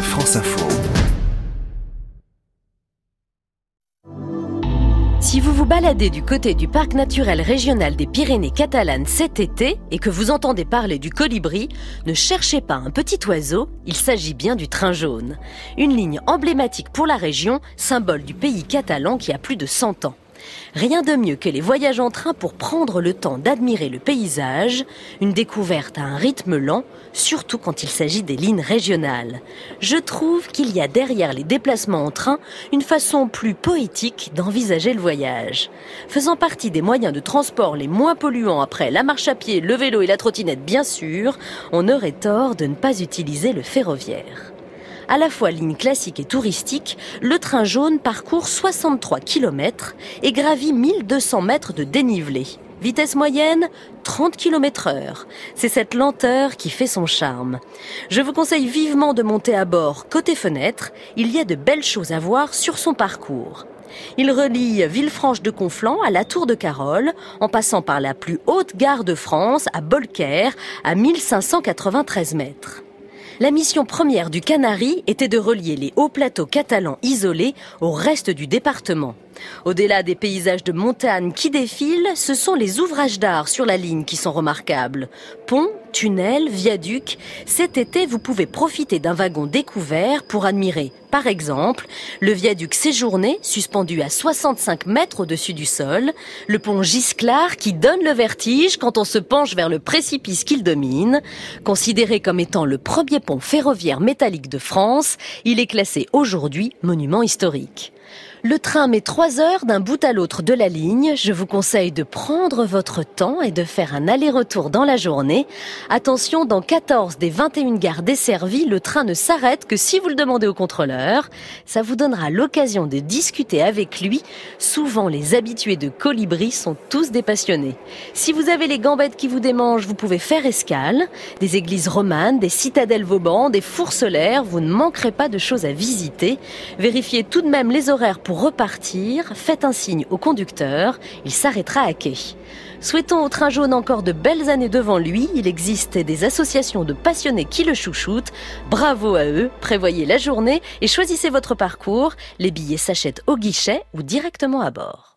France Info. Si vous vous baladez du côté du parc naturel régional des Pyrénées catalanes cet été et que vous entendez parler du colibri, ne cherchez pas un petit oiseau, il s'agit bien du train jaune. Une ligne emblématique pour la région, symbole du pays catalan qui a plus de 100 ans. Rien de mieux que les voyages en train pour prendre le temps d'admirer le paysage, une découverte à un rythme lent, surtout quand il s'agit des lignes régionales. Je trouve qu'il y a derrière les déplacements en train une façon plus poétique d'envisager le voyage. Faisant partie des moyens de transport les moins polluants après la marche à pied, le vélo et la trottinette bien sûr, on aurait tort de ne pas utiliser le ferroviaire à la fois ligne classique et touristique, le train jaune parcourt 63 km et gravit 1200 mètres de dénivelé. Vitesse moyenne 30 km heure. C'est cette lenteur qui fait son charme. Je vous conseille vivement de monter à bord côté fenêtre. Il y a de belles choses à voir sur son parcours. Il relie Villefranche de Conflans à la Tour de Carole, en passant par la plus haute gare de France à Bolker, à 1593 mètres. La mission première du Canari était de relier les hauts plateaux catalans isolés au reste du département. Au-delà des paysages de montagne qui défilent, ce sont les ouvrages d'art sur la ligne qui sont remarquables. Ponts, tunnels, viaducs. Cet été, vous pouvez profiter d'un wagon découvert pour admirer, par exemple, le viaduc Séjourné, suspendu à 65 mètres au-dessus du sol, le pont Gisclar qui donne le vertige quand on se penche vers le précipice qu'il domine. Considéré comme étant le premier pont ferroviaire métallique de France, il est classé aujourd'hui monument historique. Le train met trois heures d'un bout à l'autre de la ligne. Je vous conseille de prendre votre temps et de faire un aller-retour dans la journée. Attention, dans 14 des 21 gares desservies, le train ne s'arrête que si vous le demandez au contrôleur. Ça vous donnera l'occasion de discuter avec lui. Souvent, les habitués de Colibri sont tous des passionnés. Si vous avez les gambettes qui vous démangent, vous pouvez faire escale. Des églises romanes, des citadelles Vauban, des fours vous ne manquerez pas de choses à visiter. Vérifiez tout de même les horaires pour repartir, faites un signe au conducteur, il s'arrêtera à quai. Souhaitons au train jaune encore de belles années devant lui, il existe des associations de passionnés qui le chouchoutent. Bravo à eux, prévoyez la journée et choisissez votre parcours, les billets s'achètent au guichet ou directement à bord.